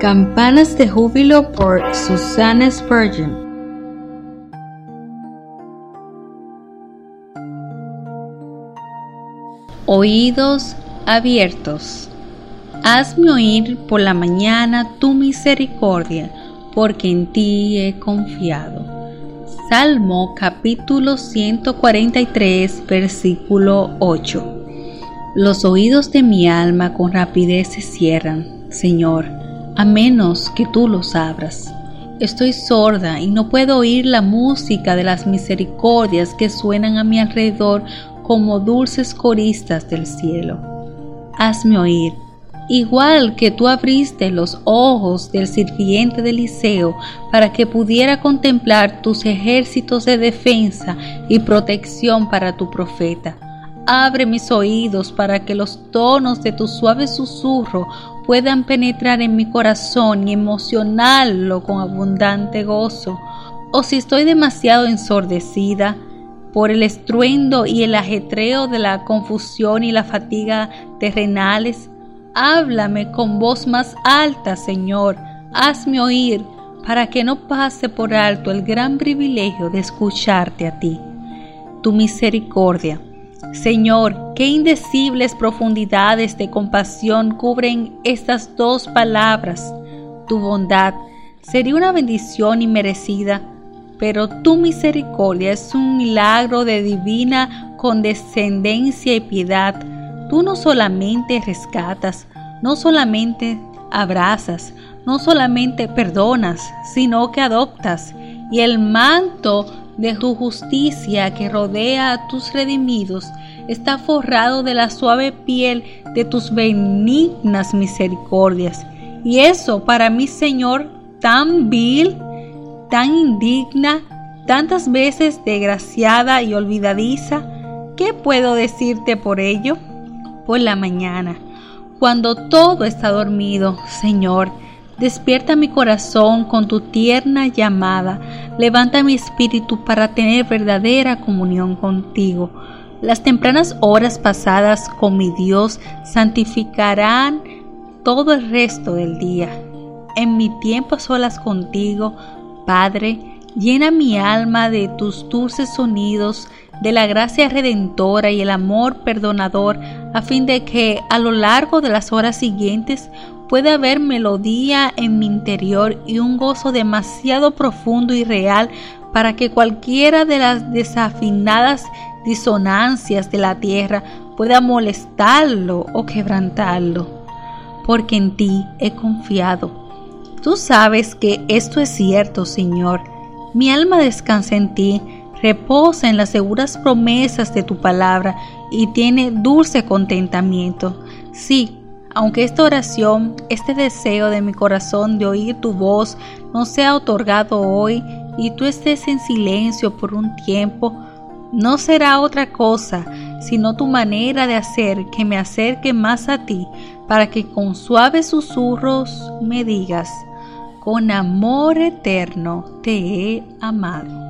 Campanas de Júbilo por Susanna Spurgeon. Oídos abiertos. Hazme oír por la mañana tu misericordia, porque en ti he confiado. Salmo capítulo 143, versículo 8. Los oídos de mi alma con rapidez se cierran, Señor a menos que tú los abras. Estoy sorda y no puedo oír la música de las misericordias que suenan a mi alrededor como dulces coristas del cielo. Hazme oír, igual que tú abriste los ojos del sirviente de Eliseo para que pudiera contemplar tus ejércitos de defensa y protección para tu profeta. Abre mis oídos para que los tonos de tu suave susurro puedan penetrar en mi corazón y emocionarlo con abundante gozo, o si estoy demasiado ensordecida por el estruendo y el ajetreo de la confusión y la fatiga terrenales, háblame con voz más alta, Señor, hazme oír, para que no pase por alto el gran privilegio de escucharte a ti. Tu misericordia Señor, qué indecibles profundidades de compasión cubren estas dos palabras. Tu bondad sería una bendición inmerecida, pero tu misericordia es un milagro de divina condescendencia y piedad. Tú no solamente rescatas, no solamente abrazas, no solamente perdonas, sino que adoptas. Y el manto de tu justicia que rodea a tus redimidos está forrado de la suave piel de tus benignas misericordias. Y eso para mí, Señor, tan vil, tan indigna, tantas veces desgraciada y olvidadiza, ¿qué puedo decirte por ello? Por la mañana, cuando todo está dormido, Señor, Despierta mi corazón con tu tierna llamada. Levanta mi espíritu para tener verdadera comunión contigo. Las tempranas horas pasadas con mi Dios santificarán todo el resto del día. En mi tiempo a solas contigo, Padre, llena mi alma de tus dulces sonidos, de la gracia redentora y el amor perdonador, a fin de que a lo largo de las horas siguientes puede haber melodía en mi interior y un gozo demasiado profundo y real para que cualquiera de las desafinadas disonancias de la tierra pueda molestarlo o quebrantarlo. Porque en ti he confiado. Tú sabes que esto es cierto, Señor. Mi alma descansa en ti, reposa en las seguras promesas de tu palabra y tiene dulce contentamiento. Sí, aunque esta oración, este deseo de mi corazón de oír tu voz no sea otorgado hoy y tú estés en silencio por un tiempo, no será otra cosa sino tu manera de hacer que me acerque más a ti para que con suaves susurros me digas, con amor eterno te he amado.